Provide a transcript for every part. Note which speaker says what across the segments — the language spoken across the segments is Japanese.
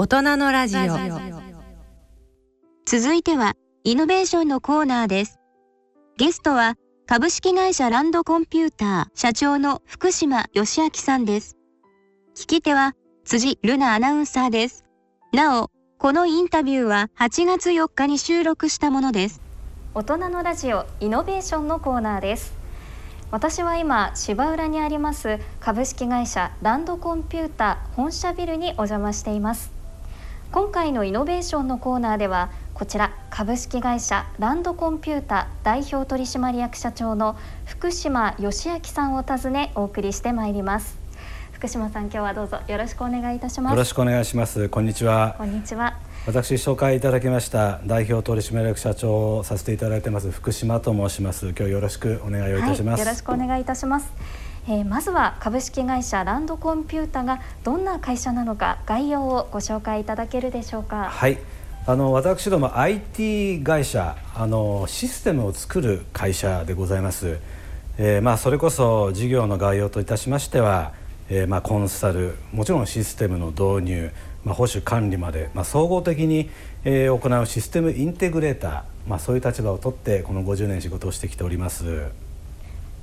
Speaker 1: 大人のラジオ。
Speaker 2: 続いてはイノベーションのコーナーです。ゲストは株式会社ランドコンピューター社長の福島義明さんです。聞き手は辻ルナアナウンサーです。なおこのインタビューは8月4日に収録したものです。
Speaker 3: 大人のラジオイノベーションのコーナーです。私は今芝浦にあります株式会社ランドコンピュータ本社ビルにお邪魔しています今回のイノベーションのコーナーではこちら株式会社ランドコンピュータ代表取締役社長の福島義明さんを訪ねお送りしてまいります。福島さん今日はどうぞよろしくお願いいたします。
Speaker 4: よろしくお願いします。こんにちは。
Speaker 3: こんにちは。
Speaker 4: 私紹介いただきました代表取締役社長をさせていただいてます福島と申します。今日よろしくお願いをいたします、
Speaker 3: はい、よろしくお願いいたしますえー、まずは株式会社ランドコンピュータがどんな会社なのか概要をご紹介いただけるでしょうか。
Speaker 4: はいあの私ども IT 会社あのシステムを作る会社でございます、えー、まあ、それこそ事業の概要といたしましては、えー、まあ、コンサルもちろんシステムの導入、まあ、保守管理まで、ま総合的に、え、行うシステムインテグレーター、ま、そういう立場を取ってこの50年仕事をしてきております。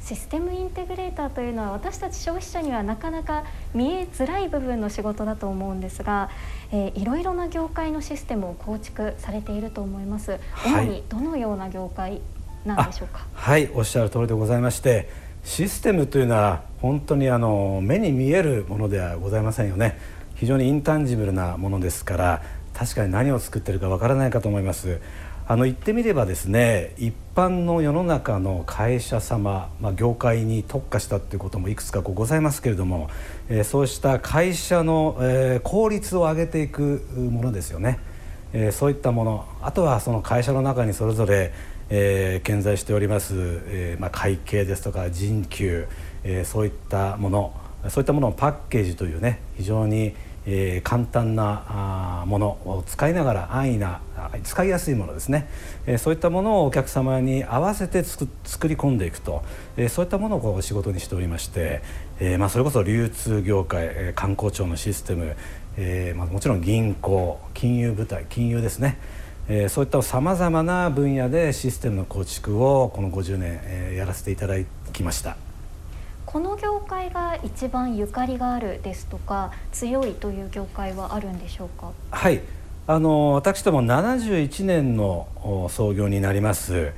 Speaker 3: システムインテグレーターというのは私たち消費者にはなかなか見えづらい部分の仕事だと思うんですが、えー、いろいろな業界のシステムを構築されていると思います。主にどのような業界なんでしょうか？
Speaker 4: はい、おっしゃる通りでございまして、システムというのは本当にあの目に見えるものではございませんよね。非常にインタンジブルなものですから、確かに何を作ってるかわからないかと思います。あの言ってみればですね一般の世の中の会社様、まあ、業界に特化したっていうこともいくつかこうございますけれども、えー、そうした会社の、えー、効率を上げていくものですよね、えー、そういったものあとはその会社の中にそれぞれ、えー、健在しております、えーまあ、会計ですとか人給、えー、そういったものそういったものをパッケージというね非常にえー、簡単なものを使いながら安易な使いやすいものですね、えー、そういったものをお客様に合わせて作り込んでいくと、えー、そういったものをこう仕事にしておりまして、えまあ、それこそ流通業界、えー、観光庁のシステム、えまあ、もちろん銀行金融部隊金融ですね。えー、そういったさまざまな分野でシステムの構築をこの50年、えー、やらせていただきました。
Speaker 3: この業界が一番ゆかりがあるですとか強いという業界はあるんでしょうか？
Speaker 4: はい。あの私ども71年の創業になります。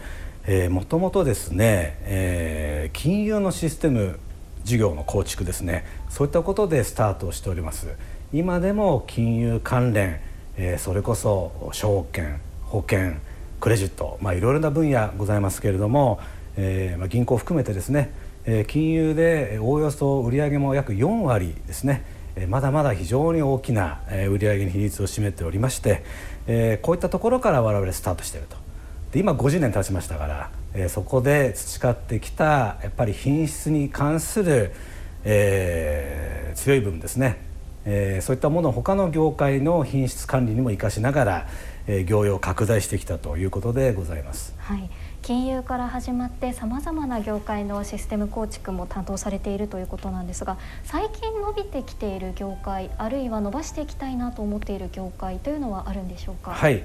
Speaker 4: もともとですね、えー、金融のシステム事業の構築ですね。そういったことでスタートしております。今でも金融関連、えー、それこそ証券保険クレジット、まあ、いろいろな分野ございますけれども、えーまあ、銀行含めてですねえ金融でおおよそ売上も約4割ですね。まだまだ非常に大きな売上の比率を占めておりまして、こういったところから我々スタートしていると。で今50年経ちましたから、そこで培ってきたやっぱり品質に関する、えー、強い部分ですね、えー、そういったものを他の業界の品質管理にも生かしながら、えー、業用拡大してきたということでございます。
Speaker 3: はい。金融から始まってさまざまな業界のシステム構築も担当されているということなんですが最近伸びてきている業界あるいは伸ばしていきたいなと思っている業界というのはあるんでしょうか？
Speaker 4: はい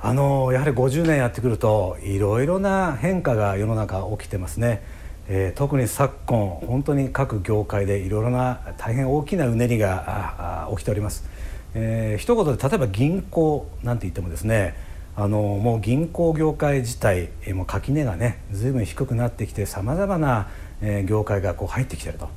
Speaker 4: あのやはり50年やってくるといろいろな変化が世の中起きてますね。えー、特に昨今本当に各業界でいろいろな大変大きなうねりが起きております。えー、一言で例えば銀行なんて言ってもですねあのもう銀行業界自体もう垣根がねずいぶん低くなってきてさまざまな、業界がこう入ってきてると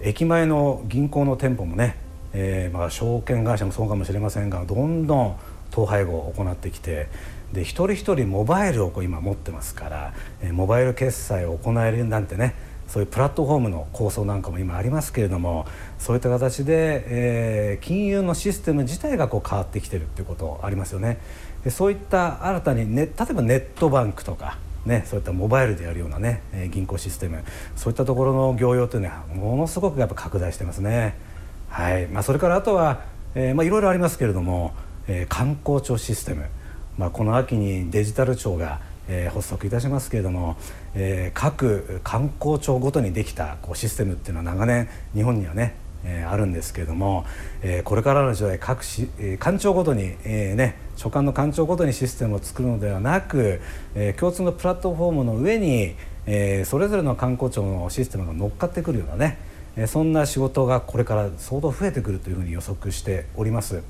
Speaker 4: 駅前の銀行の店舗もね、えー、まあ証券会社もそうかもしれませんがどんどん統廃合を行ってきてで一人一人モバイルをこう今持ってますから、モバイル決済を行えるなんてねそういうプラットフォームの構想なんかも今ありますけれどもそういった形で、えー、金融のシステム自体がこう変わってきてるっていうことありますよね。そういった新たに、ね、例えばネットバンクとか、ね、そういったモバイルでやるようなね、銀行システムそういったところの業用というのはものすごくやっぱ拡大してますね。はいまあ、それからあとは、え、ま、いろいろありますけれども、えー、観光庁システム、まあ、この秋にデジタル庁が、えー、発足いたしますけれども、え各観光庁ごとにできたこうシステムっていうのは長年日本にはねえー、あるんですけれども、えー、これからの時代各し、えー、官庁ごとに、えーね、所管の官庁ごとにシステムを作るのではなく、えー、共通のプラットフォームの上に、えー、それぞれの観光庁のシステムが乗っかってくるようなね、えー、そんな仕事がこれから相当増えてくるというふうに予測しております。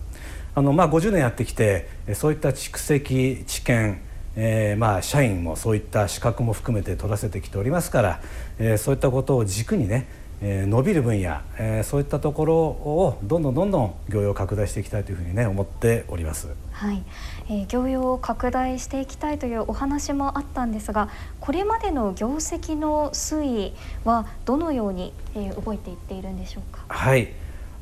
Speaker 4: あのまあ、50年やってきてそういった蓄積知見えー、まあ社員もそういった資格も含めて取らせてきておりますから、えー、そういったことを軸にね、伸びる分野、えー、そういったところをどんどんどんどん業用拡大していきたいというふうにね思っております。
Speaker 3: はい、えー、業用を拡大していきたいというお話もあったんですが、これまでの業績の推移はどのように、えー、動いていっているんでしょうか？
Speaker 4: はい。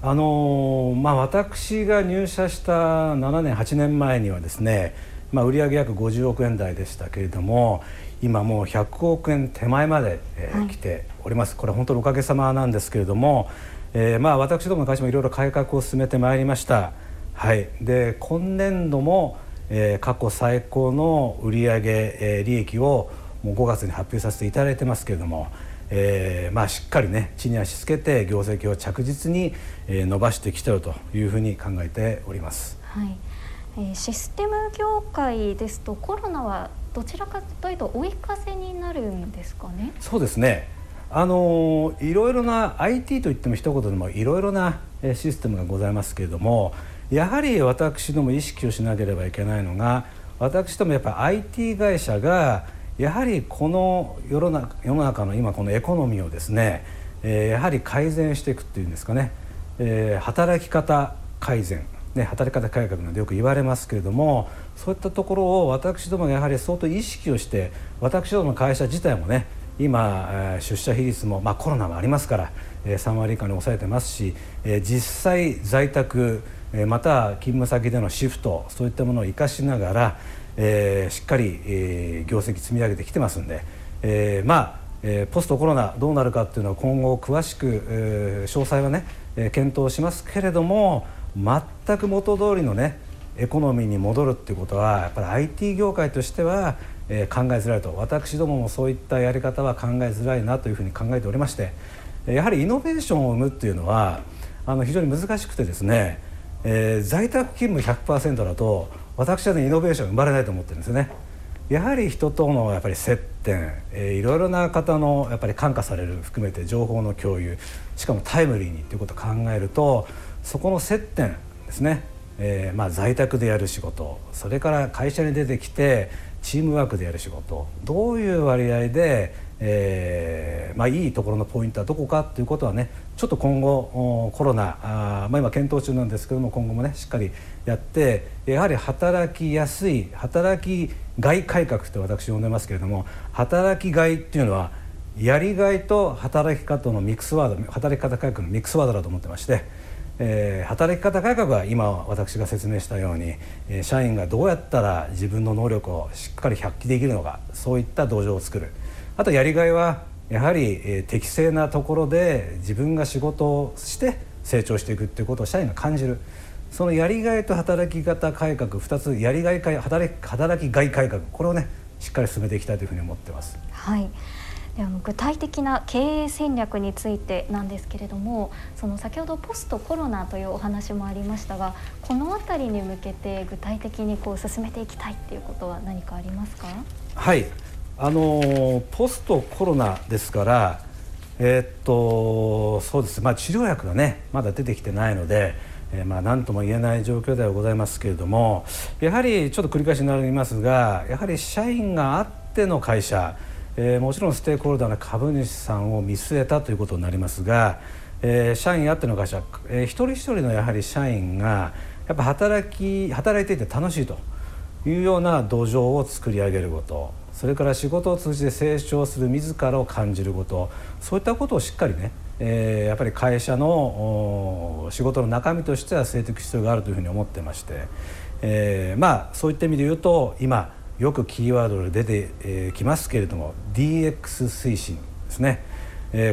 Speaker 4: あのー、まあ私が入社した7年8年前にはですね。まあ、売上約50億円台でしたけれども今もう100億円手前まで、えー、来ております、これ本当におかげさまなんですけれども、えー、まあ私どもの会社もいろいろ改革を進めてまいりました。はい、で今年度も、えー、過去最高の売上、えー、利益をもう5月に発表させていただいてますけれども、えーまあ、しっかりね地に足つけて業績を着実に、えー、伸ばしてきてるというふうに考えております。
Speaker 3: はいえシステム業界ですとコロナはどちらかというと追い風になるんですかね？
Speaker 4: そうですね。あのいろいろな IT といっても一言でもいろいろなシステムがございますけれどもやはり私ども意識をしなければいけないのが私どもやっぱり IT 会社がやはりこの世の中世の中の今このエコノミーをですね、えー、やはり改善していくっていうんですかね、えー、働き方改善ね、働き方改革などよく言われますけれどもそういったところを私どもがやはり相当意識をして私どもの会社自体もね今出社比率も、まあ、コロナもありますから3割以下に抑えてますし実際在宅また勤務先でのシフトそういったものを生かしながら、え、しっかり、え、業績積み上げてきてますんで、え、まあ、えポストコロナどうなるかっていうのは今後詳しく、え詳細はね、え検討しますけれども全く元通りのねエコノミーに戻るっていうことはやっぱり IT 業界としては、え、考えづらいと私どももそういったやり方は考えづらいなというふうに考えておりましてやはりイノベーションを生むっていうのはあの非常に難しくてですね、えー、在宅勤務100%だと私はねイノベーション生まれないと思ってるんですよね。やはり人とのやっぱり接点、えー、いろいろな方のやっぱり感化される含めて情報の共有しかもタイムリーにということを考えるとそこの接点ですね、えー、まあ在宅でやる仕事それから会社に出てきてチームワークでやる仕事どういう割合で、えーまあ、いいところのポイントはどこかということはねちょっと今後コロナあ、まあ、今検討中なんですけども今後もねしっかりやってやはり働きやすい働きがい改革って私呼んでますけれども働きがいっていうのはやりがいと働き方のミックスワード働き方改革のミックスワードだと思ってまして。えー、働き方改革は今私が説明したように、えー、社員がどうやったら自分の能力をしっかり発揮できるのかそういった土壌を作る。あとやりがいはやはり、えー、適正なところで自分が仕事をして成長していくっていうことを社員が感じる。そのやりがいと働き方改革2つやりがい働き働きがい改革これをねしっかり進めていきたいというふうに思ってます。
Speaker 3: はい。であの具体的な経営戦略についてなんですけれどもその先ほどポストコロナというお話もありましたがこの辺りに向けて具体的にこう進めていきたいっていうことは何かありますか？
Speaker 4: はい。あのポストコロナですからえー、っとそうです。まあ治療薬がねまだ出てきてないのでえー、まあ何とも言えない状況ではございますけれどもやはりちょっと繰り返しになりますがやはり社員があっての会社えー、もちろんステークホルダーの株主さんを見据えたということになりますが、えー、社員あっての会社、えー、一人一人のやはり社員がやっぱ働き働いていて楽しいというような土壌を作り上げることそれから仕事を通じて成長する自らを感じることそういったことをしっかりね、えー、やっぱり会社の仕事の中身としては据えていく必要があるというふうに思ってまして、えー、まあそういった意味で言うと今よくキーワードで出てき、ますけれども DX 推進ですね、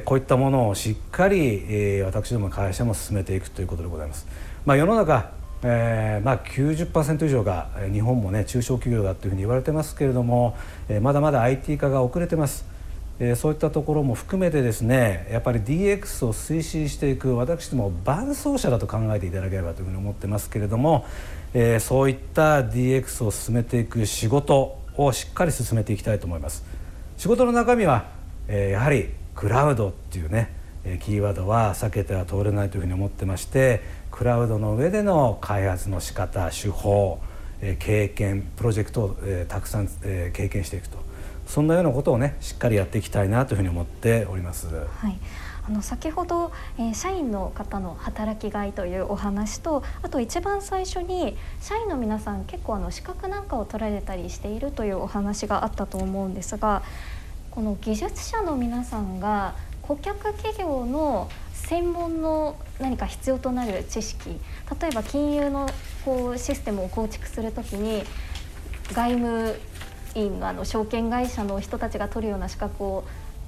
Speaker 4: こういったものをしっかり、私ども会社も進めていくということでございます。まあ、世の中えーまあ90%以上が日本もね中小企業だというふうに言われてますけれども、まだまだ IT 化が遅れてます、そういったところも含めてですねやっぱり DX を推進していく私ども伴走者だと考えていただければというふうに思ってますけれども、えー、そういった DX を進めていく仕事をしっかり進めていきたいと思います。仕事の中身は、えー、やはりクラウドっていうねキーワードは避けては通れないというふうに思ってましてクラウドの上での開発の仕方手法経験プロジェクトをたくさん経験していくと。そんなようなことをねしっかりやっていきたいなというふうに思っております。
Speaker 3: はい。あの先ほど、えー、社員の方の働きがいというお話とあと一番最初に社員の皆さん結構あの資格なんかを取られたりしているというお話があったと思うんですがこの技術者の皆さんが顧客企業の専門の何か必要となる知識例えば金融のこうシステムを構築する時に外務員のあの証券会社の人たちが取るような資格を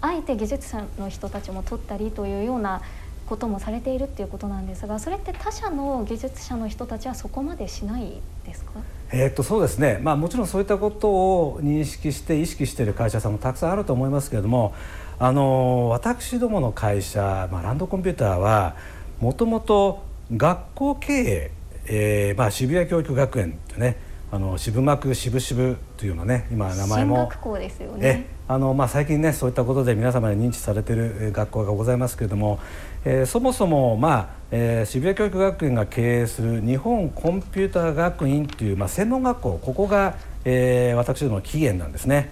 Speaker 3: あえて技術者の人たちも取ったりというようなこともされているっていうことなんですがそれって他社の技術者の人たちはそこまでしないですか？
Speaker 4: え、っとそうですね、まあ、もちろんそういったことを認識して意識している会社さんもたくさんあると思いますけれどもあの私どもの会社、まあ、ランドコンピューターはもともと学校経営、えーまあ、渋谷教育学園とねあの渋幕渋々というようなね今名前も
Speaker 3: ですよね
Speaker 4: あの、まあ、最近ねそういったことで皆様に認知されている学校がございますけれども、えー、そもそも、まあえー、渋谷教育学園が経営する日本コンピューター学院という、まあ、専門学校ここが、えー、私どもの起源なんですね。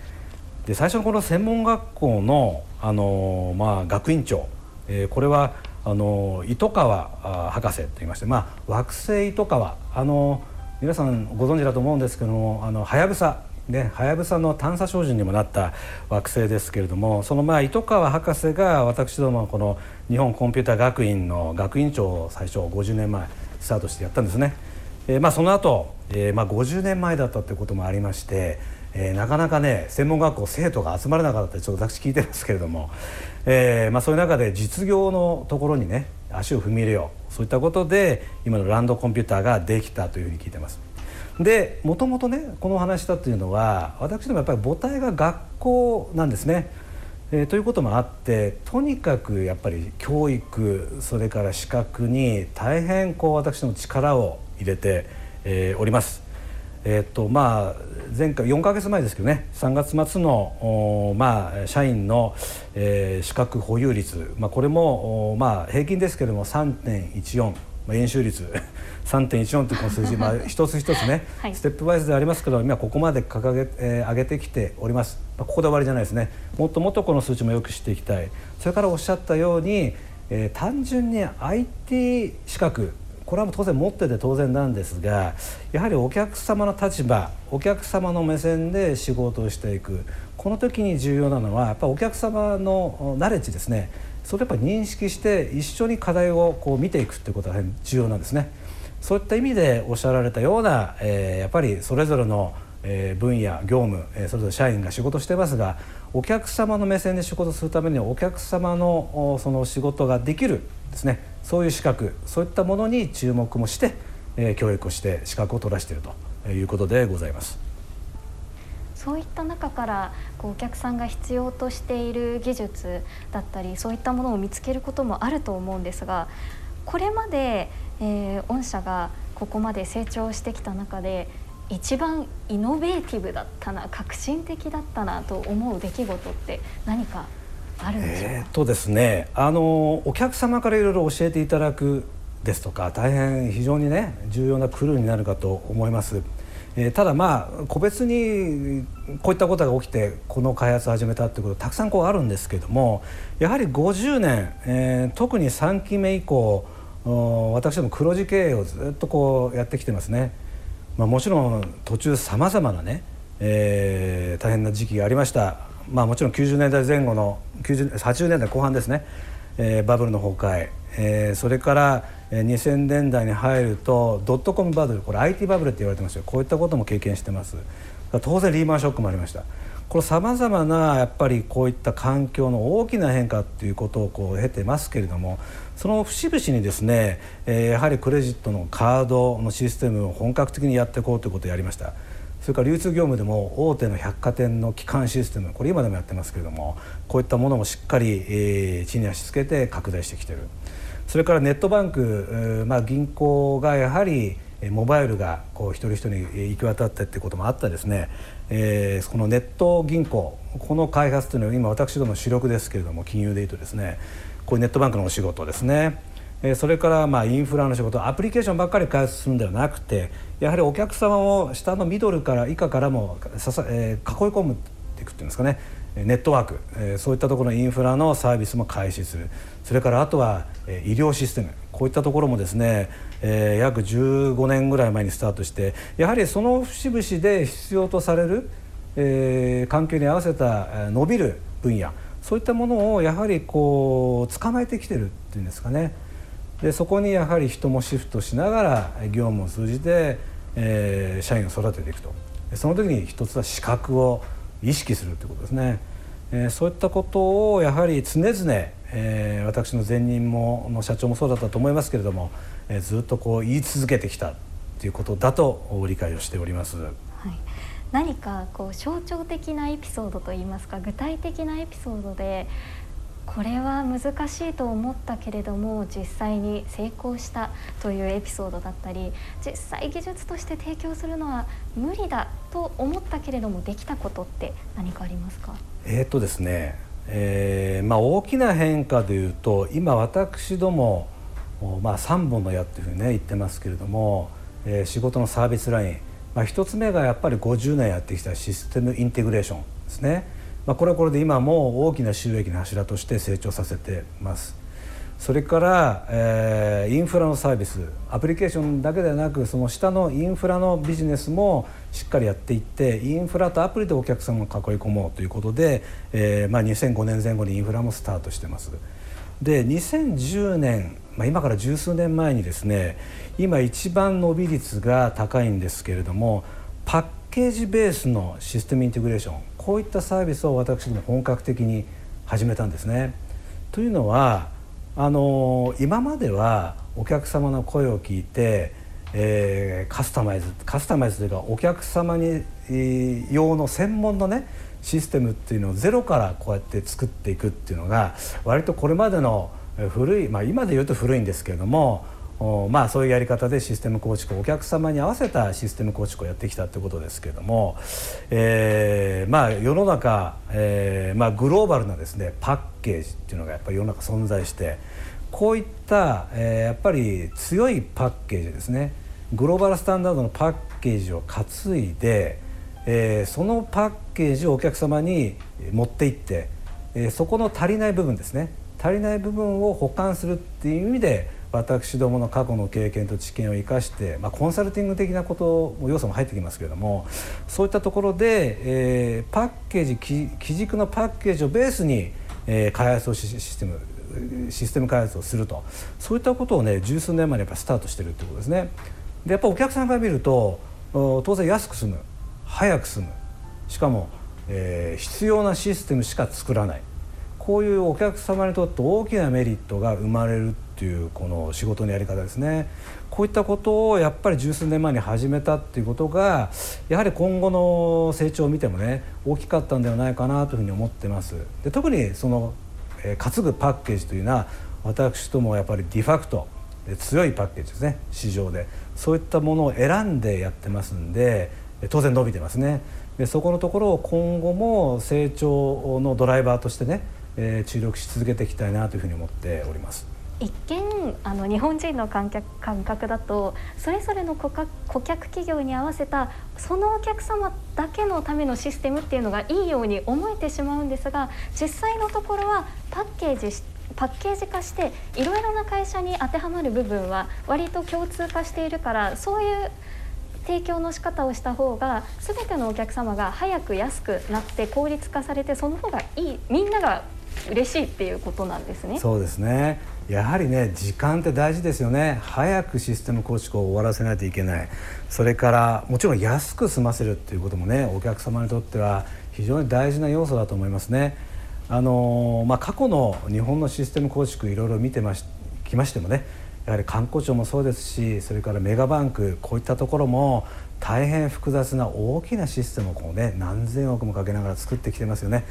Speaker 4: で最初のこの専門学校の、あのまあ、学院長、えー、これはあの糸川博士と言いまして、まあ、惑星糸川あの皆さんご存知だと思うんですけどもあのはやぶさね、はやぶさの探査照準にもなった惑星ですけれどもそのまあ糸川博士が私どもこの日本コンピューター学院の学院長を最初50年前スタートしてやったんですね。えー、まあ、その後、えー、まあ50年前だったということもありまして、えー、なかなかね専門学校生徒が集まれなかったってちょっと私聞いてますけれども、えーまあ、そういう中で実業のところにね足を踏み入れようそういったことで今のランドコンピューターができたというふうに聞いてます。でもともとねこのお話だというのは私どもやっぱり母体が学校なんですね。えー、ということもあってとにかくやっぱり教育それから資格に大変こう私ども力を入れて、えー、おります。えー、っとまあ前回4か月前ですけどね3月末のまあ、社員の、えー、資格保有率、まあ、これもまあ、平均ですけれども3.14、まあ、演習率 3.14というこの数字、まあ、一つ一つね、はい、ステップバイスでありますけど今ここまで掲げ、えー、上げてきております、まあ、ここで終わりじゃないですね。もっともっとこの数値もよくしていきたい。それからおっしゃったように、えー、単純に IT 資格これは当然持ってて当然なんですがやはりお客様の立場お客様の目線で仕事をしていく。この時に重要なのはやっぱお客様のナレッジですね。それをやっぱ認識して一緒に課題をこう見ていくということが重要なんですね。そういった意味でおっしゃられたような、えー、やっぱりそれぞれのえ分野業務、えそれぞれ社員が仕事してますがお客様の目線で仕事するためにはお客様のその仕事ができるですね。そういう資格そういったものに注目もして、えー、教育をして資格を取らせているということでございます。
Speaker 3: そういった中からこうお客さんが必要としている技術だったりそういったものを見つけることもあると思うんですがこれまで、えー、御社がここまで成長してきた中で一番イノベーティブだったな革新的だったなと思う出来事って何かあるんでしょうか、えー、
Speaker 4: とですねあのお客様からいろいろ教えていただくですとか大変非常にね重要なクルーになるかと思います。えー、ただまあ個別にこういったことが起きてこの開発を始めたってことたくさんこうあるんですけどもやはり50年、えー、特に3期目以降私ども黒字経営をずっとこうやってきてますね。まあ、もちろん途中さまざまなね、えー、大変な時期がありました、まあ、もちろん90年代前後の90 80年代後半ですね、えー、バブルの崩壊、えー、それから2000年代に入るとドットコムバブルこれ IT バブルって言われてますよ。こういったことも経験してます。当然リーマンショックもありました。これさまざまなやっぱりこういった環境の大きな変化っていうことをこう経てますけれどもその節々にですね、えー、やはりクレジットのカードのシステムを本格的にやっていこうということをやりました。それから流通業務でも大手の百貨店の基幹システムこれ今でもやってますけれどもこういったものもしっかり、えー、地に足つけて拡大してきてる。それからネットバンク、まあ、銀行がやはりモバイルがこう一人一人に行き渡ってってこともあったですね、えー、このネット銀行この開発というのは今私ども主力ですけれども金融でいうとですね。こういうネットバンクのお仕事ですね。それからまあインフラの仕事アプリケーションばっかり開発するんではなくてやはりお客様を下のミドルから以下からもささ、えー、囲い込むっていくっていうんですかね。ネットワーク、えー、そういったところのインフラのサービスも開始する。それからあとは、えー、医療システム。こういったところもですね、えー、約15年ぐらい前にスタートしてやはりその節々で必要とされる、え、環境に合わせた伸びる分野。そういったものをやはりこう捕まえてきてるっていうんですかね。でそこにやはり人もシフトしながら業務を通じて、えー、社員を育てていくと。その時に一つは資格を意識するということですね、えー、そういったことをやはり常々、えー、私の前任もの社長もそうだったと思いますけれども、えー、ずっとこう言い続けてきたということだと理解をしております。はい。
Speaker 3: 何かこう象徴的なエピソードといいますか具体的なエピソードでこれは難しいと思ったけれども実際に成功したというエピソードだったり実際技術として提供するのは無理だと思ったけれどもできたことって何かありますか？
Speaker 4: えー、っとですね、えーまあ、大きな変化でいうと今私ども、まあ、3本の矢っていうふうにね言ってますけれども、えー、仕事のサービスライン、まあ、1つ目がやっぱり50年やってきたシステムインテグレーションですね。まあ、これはこれで今も大きな収益の柱として成長させてます。それから、えー、インフラのサービスアプリケーションだけではなくその下のインフラのビジネスもしっかりやっていってインフラとアプリでお客様を囲い込もうということで、えーまあ、2005年前後にインフラもスタートしてます。で2010年、まあ、今から十数年前にですね今一番伸び率が高いんですけれどもパッケージベースのシステムインテグレーションこういったサービスを私ども本格的に始めたんですね。というのはあの今まではお客様の声を聞いて、えー、カスタマイズカスタマイズというかお客様に用の専門のねシステムっていうのをゼロからこうやって作っていくっていうのが割とこれまでの古い、まあ、今で言うと古いんですけれどもまあ、そういうやり方でシステム構築お客様に合わせたシステム構築をやってきたということですけども、えーまあ、世の中、えーまあ、グローバルなですねパッケージっていうのがやっぱり世の中存在してこういった、えー、やっぱり強いパッケージですねグローバルスタンダードのパッケージを担いで、えー、そのパッケージをお客様に持っていって、えー、そこの足りない部分ですね足りない部分を補完するっていう意味で私どもの過去の経験と知見を生かして、まあ、コンサルティング的なことも要素も入ってきますけれどもそういったところで、えー、パッケージ基軸のパッケージをベースに、えー、開発をシステムシステム開発をすると。そういったことをね十数年前にやっぱスタートしてるってことですね。でやっぱお客さんから見ると当然安く済む。早く済む。しかも、えー、必要なシステムしか作らない。こういうお客様にとって大きなメリットが生まれるっていうこの仕事のやり方ですね。こういったことをやっぱり十数年前に始めたっていうことがやはり今後の成長を見てもね大きかったんではないかなというふうに思ってます。で特にその、えー、担ぐパッケージというのは私どもやっぱりディファクト強いパッケージですね市場で。そういったものを選んでやってますんで当然伸びてますね。でそこのところを今後も成長のドライバーとしてね、え、注力し続けていきたいなというふうに思っております。
Speaker 3: 一見あの日本人の観客感覚だとそれぞれの顧客顧客企業に合わせたそのお客様だけのためのシステムっていうのがいいように思えてしまうんですが実際のところはパッケージパッケージ化していろいろな会社に当てはまる部分は割と共通化しているからそういう提供の仕方をした方が全てのお客様が早く安くなって効率化されてその方がいいみんなが嬉しいっていうことなんですね。
Speaker 4: そうですねやはりね時間って大事ですよね。早くシステム構築を終わらせないといけない。それからもちろん安く済ませるっていうこともねお客様にとっては非常に大事な要素だと思いますね。あのまあ、過去の日本のシステム構築いろいろ見てましきましてもねやはり観光庁もそうですしそれからメガバンクこういったところも大変複雑な大きなシステムをこう、ね、何千億もかけながら作ってきてますよね。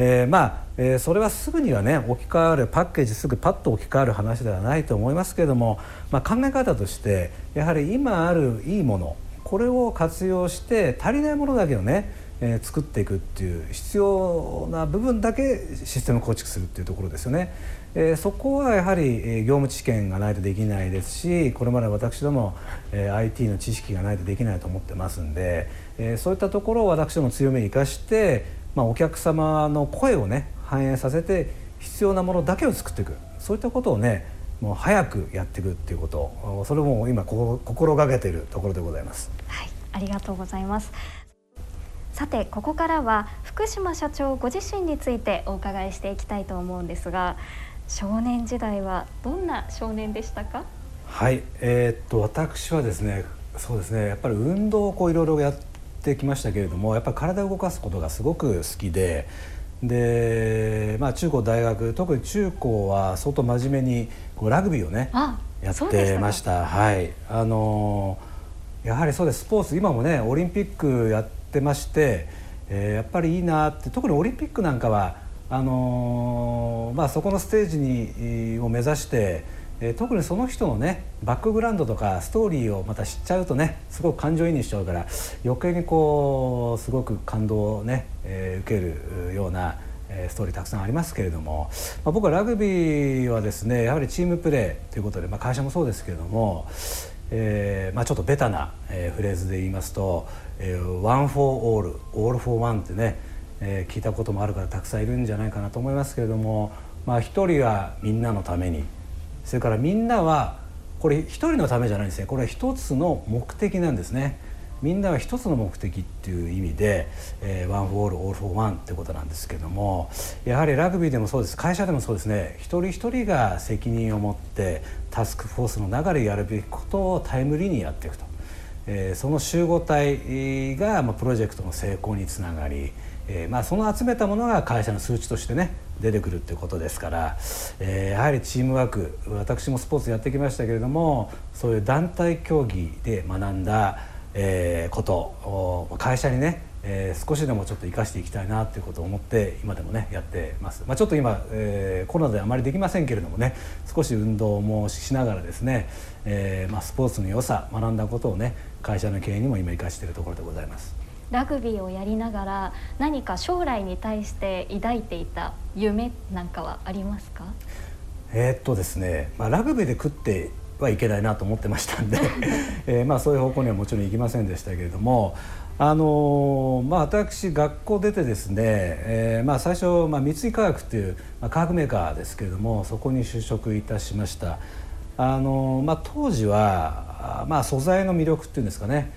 Speaker 4: えー、まあ、えー、それはすぐにはね置き換わるパッケージすぐパッと置き換わる話ではないと思いますけれども、まあ、考え方としてやはり今あるいいものこれを活用して足りないものだけをね、えー、作っていくっていう必要な部分だけシステム構築するっていうところですよね。えー、そこはやはり、え、業務知見がないとできないですしこれまで私ども、えー、IT の知識がないとできないと思ってますんで、えー、そういったところを私ども強みに生かしてまあ、お客様の声をね反映させて必要なものだけを作っていくそういったことをねもう早くやっていくっていうことそれも今心がけているところでございます。
Speaker 3: はい、ありがとうございます。さてここからは福島社長ご自身についてお伺いしていきたいと思うんですが少年時代はどんな少年でしたか？
Speaker 4: はいえー、っと私はですねそうですねやっぱり運動をこういろいろやっってきましたけれどもやっぱり体を動かすことがすごく好きでで、まあ、中高大学特に中高は相当真面目にこうラグビーをねやってました。はい。あのやはりそうです。スポーツ今もねオリンピックやってまして、えー、やっぱりいいなって特にオリンピックなんかはあのまあ、そこのステージにを目指してえ、特にその人のねバックグラウンドとかストーリーをまた知っちゃうとねすごく感情移入しちゃうから余計にこうすごく感動をね、えー、受けるようなストーリーたくさんありますけれども、まあ、僕はラグビーはですねやはりチームプレーということで、まあ、会社もそうですけれども、えーまあ、ちょっとベタな、え、フレーズで言いますと「えー、One for All」「All for One」ってね、え、聞いたこともあるからたくさんいるんじゃないかなと思いますけれども、まあ、一人はみんなのためにそれからみんなはこれ一人のためじゃないんですね。これは一つの目的なんですね。みんなは一つの目的っていう意味で、えー、ワンフォーオールオールフォーワンってことなんですけどもやはりラグビーでもそうです。会社でもそうですね。一人一人が責任を持ってタスクフォースの中でやるべきことをタイムリーにやっていくと、えー、その集合体が、まあ、プロジェクトの成功につながり、えーまあ、その集めたものが会社の数値としてね出てくるってことですから、えー、やはりチームワーク私もスポーツやってきましたけれどもそういう団体競技で学んだ、えー、こと会社にねえー、少しでもちょっと生かしていきたいなということを思って今でもねやってます、まあ、ちょっと今、えー、コロナであまりできませんけれどもね少し運動もしながらですね、えーまあ、スポーツの良さ学んだことをね会社の経営にも今生かしているところでございます。
Speaker 3: ラグビーをやりながら何か将来に対して抱いていた夢なんかはありますか？
Speaker 4: えー、っとですね、まあ、ラグビーで食ってはいけないなと思ってましたんで、えー、まあ、そういう方向にはもちろん行きませんでしたけれども、あのまあ、私学校出てですね、えー、まあ、最初、まあ、三井化学っていう、まあ、化学メーカーですけれどもそこに就職いたしました。あのまあ、当時は、まあ、素材の魅力っていうんですかね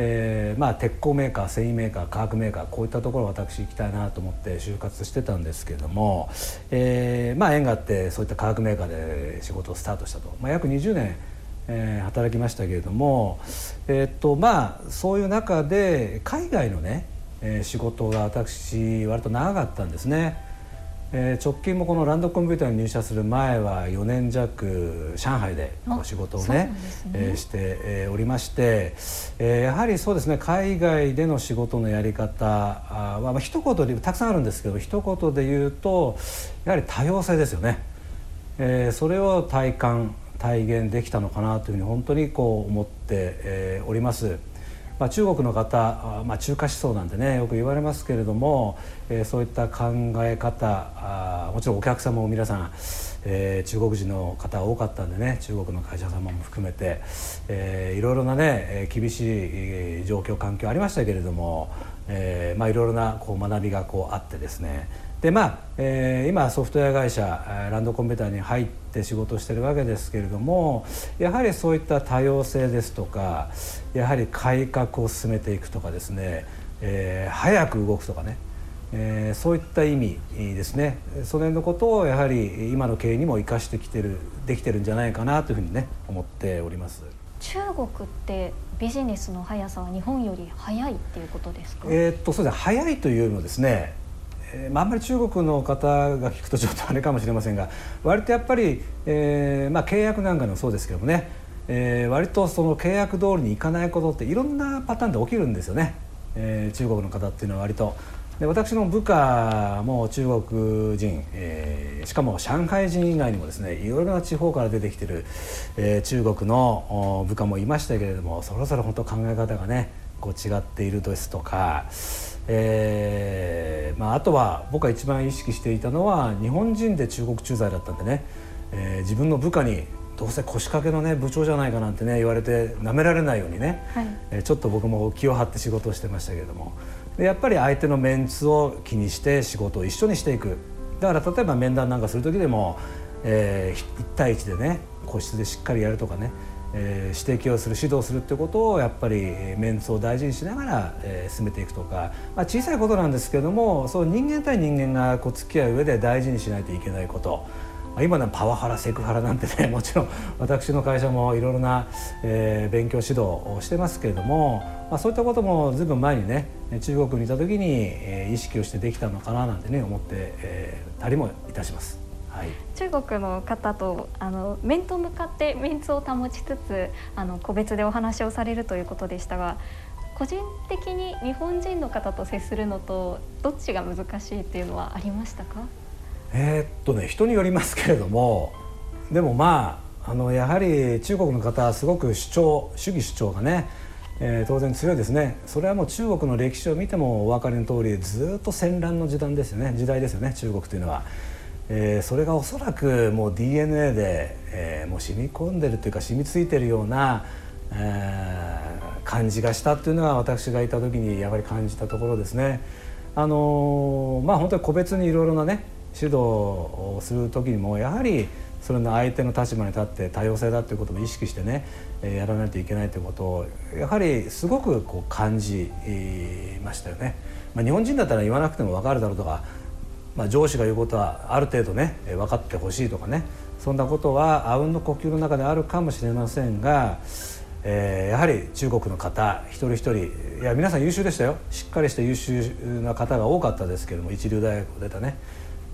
Speaker 4: えーまあ、鉄鋼メーカー繊維メーカー化学メーカーこういったところ私行きたいなと思って就活してたんですけども、えーまあ、縁があってそういった化学メーカーで仕事をスタートしたと、まあ、約20年、えー、働きましたけれども、えー、っとまあ、そういう中で海外のね、え、仕事が私割と長かったんですね。えー、直近もこのランドコンピューターに入社する前は4年弱上海でお仕事をねね、えー、して、えー、おりまして、えー、やはりそうですね海外での仕事のやり方あ、まあ、一言でたくさんあるんですけど一言で言うとやはり多様性ですよね、えー、それを体感体現できたのかなというふうに本当にこう思って、えー、おります。まあ、中国の方、まあ、中華思想なんてねよく言われますけれども、えー、そういった考え方あもちろんお客様も皆さん、えー、中国人の方多かったんでね中国の会社様も含めて、えー、いろいろなね厳しい状況環境ありましたけれども、えーまあ、いろいろなこう学びがこうあってですねでまあ、えー、今ソフトウェア会社ランドコンピューターに入って仕事してるわけですけれどもやはりそういった多様性ですとかやはり改革を進めていくとかですね、えー、早く動くとかね、えー、そういった意味ですねその辺のことをやはり今の経営にも生かしてきてるできてるんじゃないかなというふうにね思っております。
Speaker 3: 中国ってビジネスの速さは日本より早いっていうことですか？
Speaker 4: えー、っとそうです早いというのですねまあ、んまり中国の方が聞くとちょっとあれかもしれませんが割とやっぱり、えーまあ、契約なんかでもそうですけどもね、えー、割とその契約通りにいかないことっていろんなパターンで起きるんですよね、えー、中国の方っていうのは割と。で私の部下も中国人、えー、しかも上海人以外にもですねいろいろな地方から出てきてる、えー、中国の部下もいましたけれどもそれぞれ本当考え方がねこう違っているですとか、えーまあ、あとは僕が一番意識していたのは日本人で中国駐在だったんでね、えー、自分の部下にどうせ腰掛けのね部長じゃないかなんてね言われてなめられないようにね、はい、えー、ちょっと僕も気を張って仕事をしてましたけれども。でやっぱり相手のメンツを気にして仕事を一緒にしていく。だから例えば面談なんかする時でも、えー、1対1でね個室でしっかりやるとかね、えー、指摘をする指導するってことをやっぱりメンツを大事にしながら、えー、進めていくとか、まあ、小さいことなんですけどもそう人間対人間がこう付き合う上で大事にしないといけないこと。ま今のパワハラセクハラなんてね もちろん私の会社もいろいろな、えー、勉強指導をしてますけれども、まあ、そういったこともずいぶん前にね中国にいた時に、えー、意識をしてできたのかななんてね思って、えー、たりもいたします。
Speaker 3: はい、中国の方とあの面と向かってメンツを保ちつつあの個別でお話をされるということでしたが個人的に日本人の方と接するのとどっちが難しいっていうのはありましたか？
Speaker 4: えー、っとね人によりますけれども でもまああのやはり中国の方はすごく主張主義主張がね、えー、当然強いですね。それはもう中国の歴史を見てもお分かりの通りずっと戦乱の時代ですよね。時代ですよね中国というのは。えー、それがおそらくもう DNA で、えー、もう染み込んでるというか染みついてるような、えー、感じがしたっていうのが私がいた時にやはり感じたところですね。あのー、まあ本当に個別にいろいろなね指導をする時にもやはりそれの相手の立場に立って多様性だということも意識してねやらないといけないということをやはりすごくこう感じましたよね。まあ、日本人だったら言わなくても分かるだろうとか、まあ、上司が言うことはある程度ね分かってほしいとかね。そんなことはあうんの呼吸の中であるかもしれませんが、えー、やはり中国の方一人一人いや皆さん優秀でしたよ。しっかりした優秀な方が多かったですけども一流大学を出たね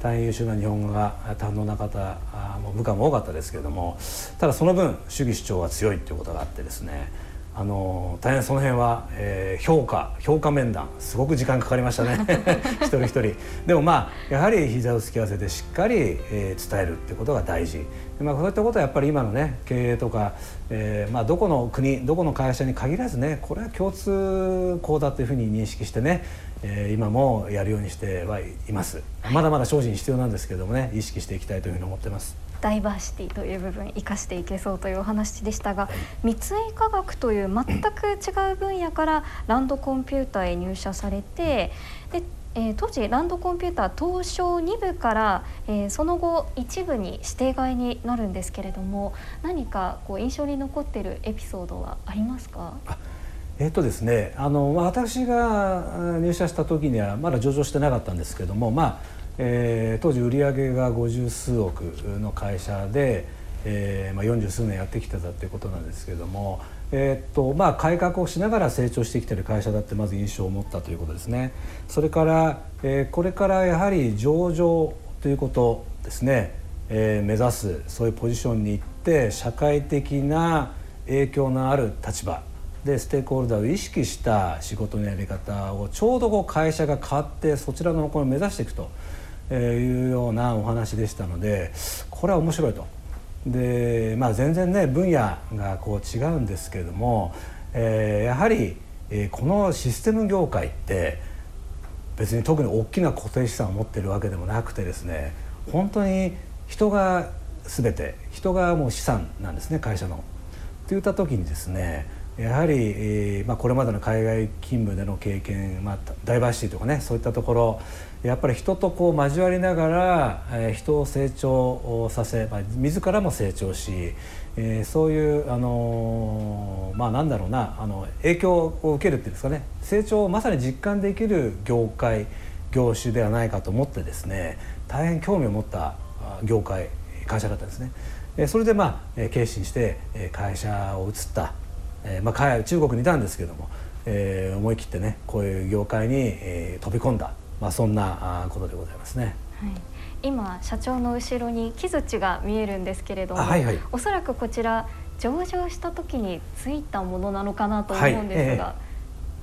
Speaker 4: 大変優秀な日本語が堪能な方も部下も多かったですけれどもただその分主義主張が強いっていうことがあってですねあの大変その辺は、えー、評価評価面談すごく時間かかりましたね。一人一人。でもまあやはり膝を突き合わせてしっかり、えー、伝えるってことが大事。まあ、そういったことはやっぱり今のね経営とか、えーまあ、どこの国どこの会社に限らずねこれは共通項だというふうに認識してね、えー、今もやるようにしてはいます。まだまだ精進必要なんですけどもね意識していきたいというふうに思ってます。
Speaker 3: ダイバーシティという部分生かしていけそうというお話でしたが、三井化学という全く違う分野からランドコンピューターへ入社されてでえー、当時ランドコンピューター東証2部から、えー、その後一部に指定外になるんですけれども何かこう印象に残っているエピソードはありますか？
Speaker 4: えっとですねあの私が入社した時にはまだ上場してなかったんですけども、まあえー、当時売上が五十数億の会社で、えーまあ、40数年やってきてたっていうことなんですけども、えー、っとまあ、改革をしながら成長してきてる会社だってまず印象を持ったということですね。それから、えー、これからやはり上場ということですね、えー、目指すそういうポジションに行って社会的な影響のある立場。でステークホルダーを意識した仕事のやり方をちょうどこう会社が変わってそちらの方向を目指していくと。いうようなお話でしたのでこれは面白いと。でまあ、全然ね分野がこう違うんですけれども、えー、やはり、えー、このシステム業界って別に特に大きな固定資産を持ってるわけでもなくてですね本当に人が全て人がもう資産なんですね会社の。といった時にですねやはり、えーまあ、これまでの海外勤務での経験、まあ、ダイバーシティとかねそういったところやっぱり人とこう交わりながら、人を成長させ、まあ、自らも成長し、えー、そういうあのー、まあなんだろうなあの影響を受けるっていうんですかね。成長をまさに実感できる業界業種ではないかと思ってですね大変興味を持った業界会社だったんですね。それでまあ決心して会社を移った。まあ、中国にいたんですけども、思い切ってねこういう業界に、飛び込んだ。まあ、そんなことでございますね。
Speaker 3: はい。今社長の後ろに木槌が見えるんですけれども、
Speaker 4: はいはい、
Speaker 3: おそらくこちら上場した時についたものなのかなと思うんですが、はい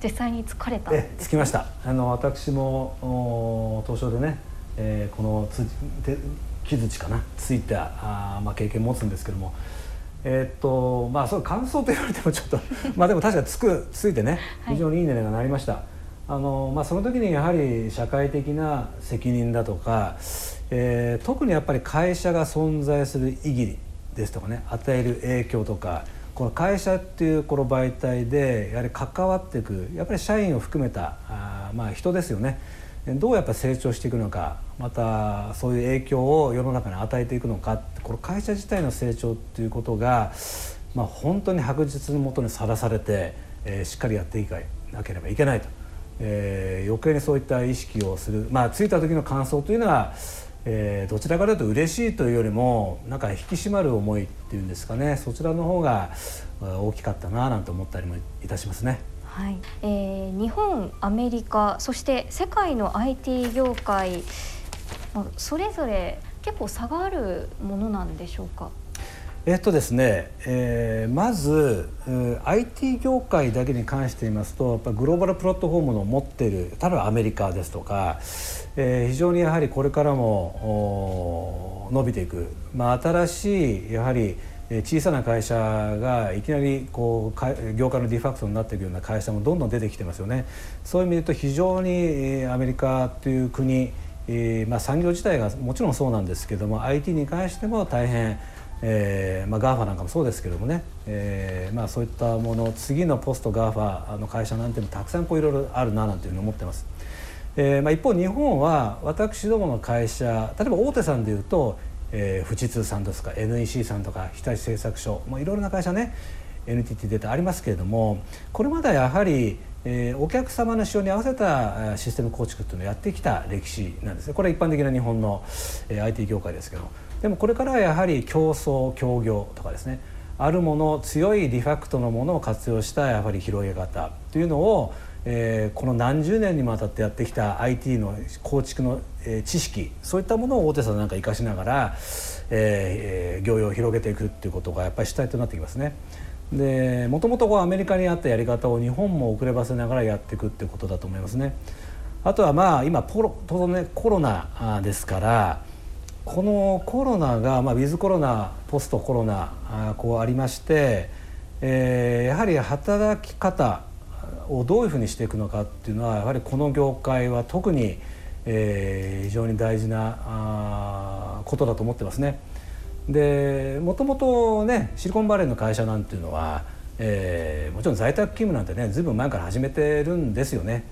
Speaker 3: えー、実際に疲れた
Speaker 4: えつきました。あの私も東証でね、えー、このつ木槌かなついたあ、まあ、経験持つんですけどもえー、っとまあその感想と言われてもちょっと まあでも確かつくついてね非常にいい値段がなりました。はいあのまあ、その時にやはり社会的な責任だとか、えー、特にやっぱり会社が存在する意義ですとかね与える影響とかこの会社っていうこの媒体でやはり関わっていくやっぱり社員を含めたあ、まあ、人ですよねどうやっぱ成長していくのかまたそういう影響を世の中に与えていくのかこの会社自体の成長っていうことが、まあ、本当に白日のもとにさらされて、えー、しっかりやっていかなければいけないと。えー、余計にそういった意識をする、まあ、着いた時の感想というのは、えー、どちらかというと嬉しいというよりもなんか引き締まる思いっていうんですかね。そちらの方が大きかったななんて思ったりもいたしますね。
Speaker 3: はい。えー、日本アメリカそして世界の IT 業界それぞれ結構差があるものなんでしょうか？
Speaker 4: えっとですね、えー、まず、IT 業界だけに関して言いますとやっぱグローバルプラットフォームの持っている例えばアメリカですとか、えー、非常にやはりこれからも伸びていく、まあ、新しいやはり小さな会社がいきなりこう業界のディファクトになっていくような会社もどんどん出てきてますよね。そういう意味で言うと非常にアメリカという国、まあ、産業自体がもちろんそうなんですけども IT に関しても大変えーまあ、GAFA なんかもそうですけどもね、えーまあ、そういったもの次のポスト GAFA の会社なんていうのもたくさんこういろいろあるななんていうふうに思ってます。えーまあ、一方日本は私どもの会社例えば大手さんでいうと、えー、富士通さんですか NEC さんとか日立製作所、まあ、いろいろな会社ね NTT データありますけれどもこれまではやはり、えー、お客様の仕様に合わせたシステム構築っていうのをやってきた歴史なんですねこれ一般的な日本の、えー、IT 業界ですけどでもこれからはやはり共創協業とかですねあるもの強いディファクトのものを活用したやはり広げ方というのを、えー、この何十年にもわたってやってきた IT の構築の、えー、知識そういったものを大手さんなんか生かしながら、えー、業用を広げていくっていうことがやっぱり主体となってきますね。でもともとアメリカにあったやり方を日本も遅ればせながらやっていくっていうことだと思いますね。あとはまあ今ポロ当然ねコロナですからこのコロナが、まあ、ウィズコロナポストコロナあこうありまして、えー、やはり働き方をどういうふうにしていくのかっていうのはやはりこの業界は特に、えー、非常に大事なあことだと思ってますね。でもともとねシリコンバレーの会社なんていうのは、えー、もちろん在宅勤務なんてねずいぶん前から始めてるんですよね。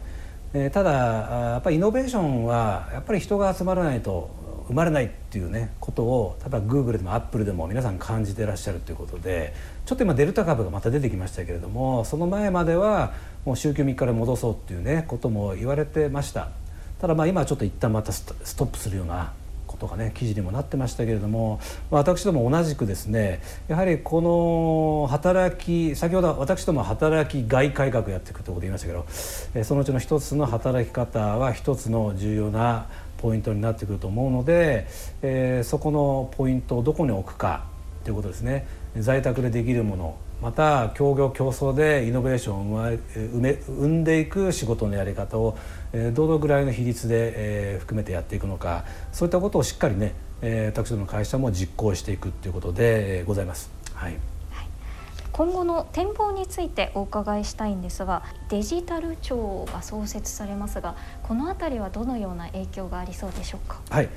Speaker 4: えー、ただやっぱりイノベーションはやっぱり人が集まらないと生まれないっていうねことを例えばグーグルでもアップルでも皆さん感じてらっしゃるということでちょっと今デルタ株がまた出てきましたけれどもその前まではもう週休3日で戻そうっていうねことも言われてました。ただまあ今ちょっと一旦またストップするようなことがね記事にもなってましたけれども私ども同じくですねやはりこの働き先ほど私ども働き外改革やっていくということ言いましたけどそのうちの一つの働き方は一つの重要なポイントになってくると思うので、えー、そこのポイントをどこに置くかということですね在宅でできるものまた協業競争でイノベーションを生め生んでいく仕事のやり方を、どのぐらいの比率で、えー、含めてやっていくのかそういったことをしっかりね、えー、私どもの会社も実行していくということで、ございます。はい
Speaker 3: 今後の展望についてお伺いしたいんですがデジタル庁が創設されますがこの辺りはどのような影響がありそうでしょうか？
Speaker 4: はい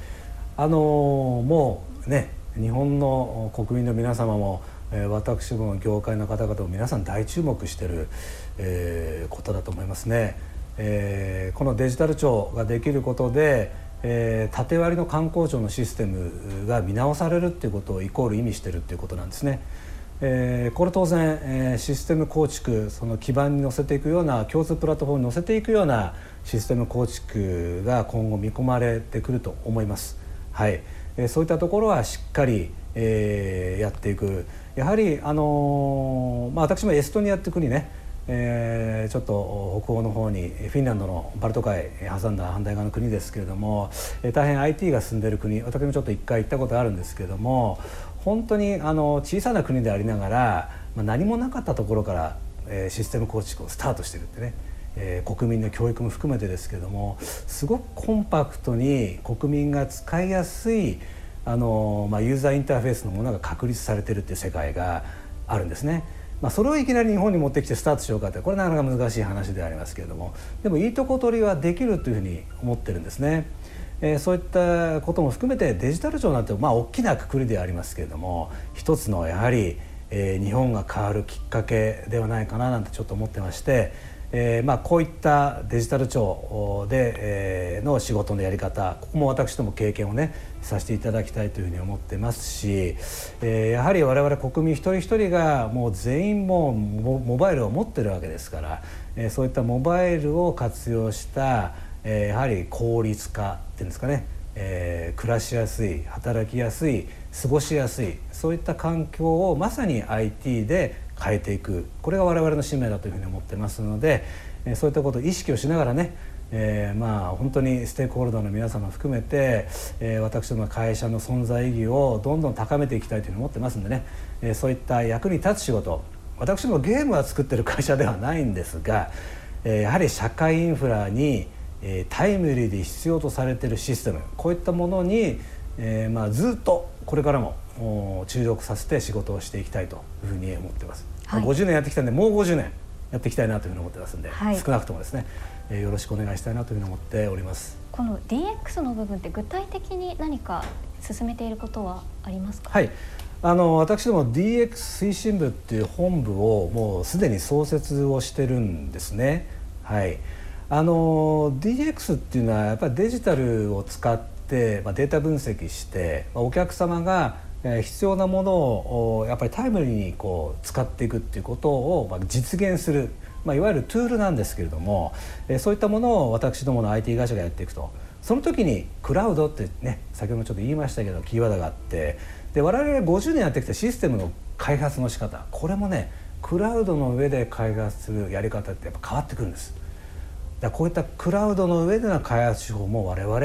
Speaker 4: あの、もうね日本の国民の皆様もえ私どもの業界の方々も皆さん大注目してる、えー、ことだと思いますね。えー、このデジタル庁ができることで、えー、縦割りの観光庁のシステムが見直されるっていうことをイコール意味してるっていうことなんですね。えー、これ当然、えー、システム構築その基盤に乗せていくような共通プラットフォームに乗せていくようなシステム構築が今後見込まれてくると思います。はい、えー、そういったところはしっかり、えー、やっていくやはり、あのー、まあ、私もエストニアって国ねえー、ちょっと北欧の方にフィンランドのバルト海挟んだ反対側の国ですけれども、えー、大変 IT が進んでいる国私もちょっと一回行ったことあるんですけれども本当にあの小さな国でありながら、まあ、何もなかったところから、えー、システム構築をスタートしてるってねえー、国民の教育も含めてですけれどもすごくコンパクトに国民が使いやすいあの、まあ、ユーザーインターフェースのものが確立されてるっていう世界があるんですね。まあ、それをいきなり日本に持ってきてスタートしようかってこれなかなか難しい話でありますけれどもでもいいとこ取りはできるというふうに思ってるんですね。えー、そういったことも含めてデジタル庁なんてまあ大きなくくりでありますけれども一つのやはり、えー、日本が変わるきっかけではないかななんてちょっと思ってましてえーまあ、こういったデジタル庁で、えー、の仕事のやり方ここも私ども経験をねさせていただきたいというふうに思ってますし、えー、やはり我々国民一人一人がもう全員もうモバイルを持ってるわけですから、えー、そういったモバイルを活用した、えー、やはり効率化っていうんですかね、えー、暮らしやすい働きやすい過ごしやすいそういった環境をまさに IT で変えていく。これが我々の使命だというふうに思ってますのでそういったことを意識をしながらねえー、まあ本当にステークホルダーの皆様含めて、えー、私ども会社の存在意義をどんどん高めていきたいというふうに思ってますんでね、えー、そういった役に立つ仕事。私もゲームは作ってる会社ではないんですが、えー、やはり社会インフラに、えー、タイムリーで必要とされてるシステムこういったものに、えーまあ、ずっとこれからも注力させて仕事をしていきたいというふうに思ってます。はい、50年やってきたんでもう50年やっていきたいなというふうに思ってますんで、はい、少なくともですね、えー、よろしくお願いしたいなというふうに思っております。
Speaker 3: この DX の部分って具体的に何か進めていることはありますか？
Speaker 4: はい。あの私ども DX 推進部っていう本部をもうすでに創設をしてるんですね。はい。あの DX っていうのはやっぱりデジタルを使って、まあ、データ分析して、まあ、お客様が必要なものをやっぱりタイムリーにこう使っていくっていうことを実現する、まあ、いわゆるトゥールなんですけれどもそういったものを私どもの IT 会社がやっていくとその時にクラウドってね先ほどもちょっと言いましたけどキーワードがあってで我々50年やってきたシステムの開発の仕方これもねクラウドの上で開発するやり方ってやっぱ変わってくるんです。だこういったクラウドの上での開発手法も我々、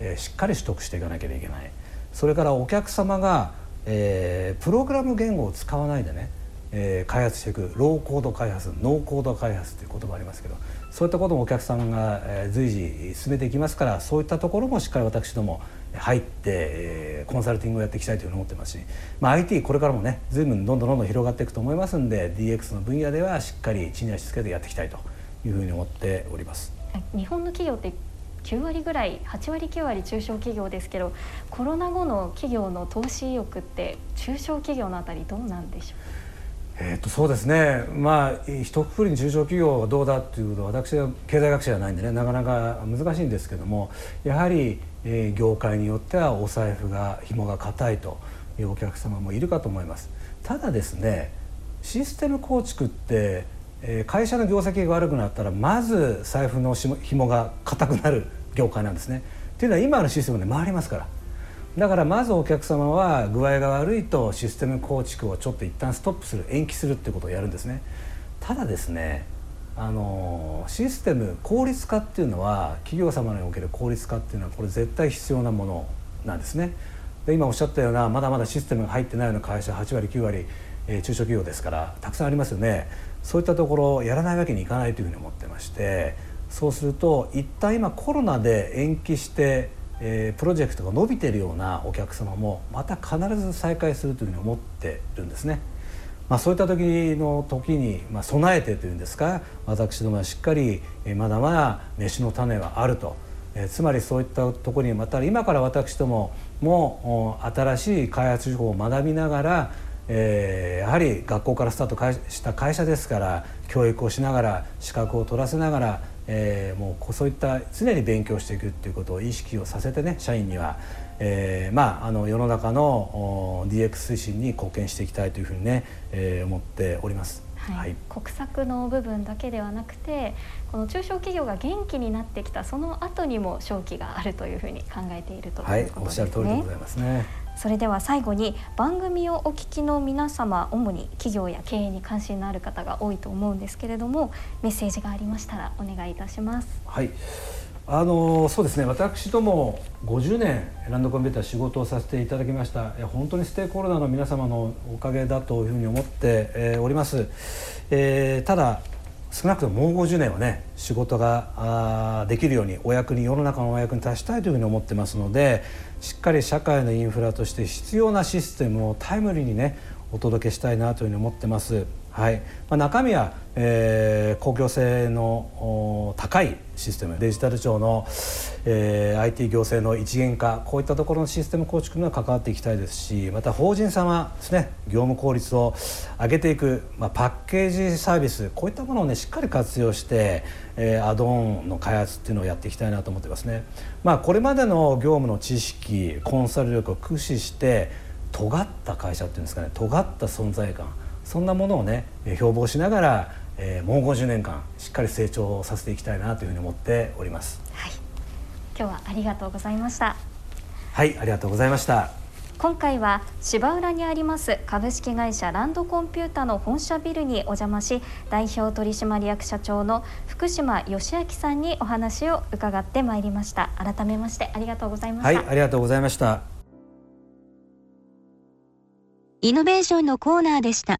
Speaker 4: え、しっかり取得していかなきゃいけない。それからお客様が、えー、プログラム言語を使わないでね、えー、開発していくローコード開発ノーコード開発という言葉ありますけどそういったこともお客さんが、え、随時進めていきますからそういったところもしっかり私ども入って、え、コンサルティングをやっていきたいというふうに思ってますし、まあ、IT これからもね随分どんどんどんどん広がっていくと思いますんで DX の分野ではしっかり地に足つけてやっていきたいというふうに思っております。
Speaker 3: 日本の企業って9割ぐらい8割9割中小企業ですけどコロナ後の企業の投資意欲って中小企業のあたりどうなんでしょう？
Speaker 4: えー、とそうですね、まあ、一括りに中小企業がどうだっていうと私は経済学者じゃないんでねなかなか難しいんですけどもやはり、えー、業界によってはお財布が紐が固いというお客様もいるかと思います。ただですねシステム構築ってえ会社の業績が悪くなったらまず財布の紐が硬くなる業界なんですね。っていうのは今のシステムで回りますからだからまずお客様は具合が悪いとシステム構築をちょっと一旦ストップする延期するっていうことをやるんですね。ただですねあのシステム効率化っていうのは企業様における効率化っていうのはこれ絶対必要なものなんですね。で今おっしゃったようなまだまだシステムが入ってないような会社8割9割、え、中小企業ですからたくさんありますよね。そういったところをやらないわけにいかないというふうに思ってましてそうすると一旦今コロナで延期して、えー、プロジェクトが伸びているようなお客様もまた必ず再開するというふうに思ってるんですね。まあ、そういった時の時に、まあ、備えてというんですか私どもはしっかり、えー、まだまだ飯の種はあると、えー、つまりそういったところにまた今から私どもも新しい開発手法を学びながらえー、やはり学校からスタートした会社ですから教育をしながら資格を取らせながら、えー、もうそういった常に勉強していくっていうことを意識をさせてね社員には、えー、まああの世の中の DX 推進に貢献していきたいというふうにね、えー、思っております。
Speaker 3: はい、はい、国策の部分だけではなくてこの中小企業が元気になってきたその後にも商機があるというふうに考えているということですね。はい、おっしゃる通りでございますね。それでは最後に番組をお聞きの皆様主に企業や経営に関心のある方が多いと思うんですけれどもメッセージがありましたらお願いいたします。
Speaker 4: はい。あのそうですね。私ども50年ランドコンピューター仕事をさせていただきました。本当にステークホルダーの皆様のおかげだというふうに思って、おります、えー、ただ少なくとももう50年はね仕事ができるようにお役に世の中のお役に立ちたいというふうに思ってますのでしっかり社会のインフラとして必要なシステムをタイムリーにねお届けしたいなというふうに思ってます。はい。まあ、中身は、えー、公共性の高いシステム。デジタル庁の、えー、IT 行政の一元化。こういったところのシステム構築には関わっていきたいですしまた法人様ですね。業務効率を上げていく、まあ、パッケージサービス。こういったものをねしっかり活用して、えー、アドオンの開発っていうのをやっていきたいなと思ってますね。まあ、これまでの業務の知識コンサル力を駆使して尖った会社っていうんですかね。尖った存在感。そんなものをね標榜しながら、えー、もう50年間しっかり成長させていきたいなというふうに思っております。
Speaker 3: はい、今日はありがとうございました。
Speaker 4: はい、ありがとうございました。
Speaker 3: 今回は芝浦にあります株式会社ランドコンピュータの本社ビルにお邪魔し代表取締役社長の福島義明さんにお話を伺ってまいりました改めましてありがとうございました
Speaker 4: はいありがとうございました
Speaker 2: イノベーションのコーナーでした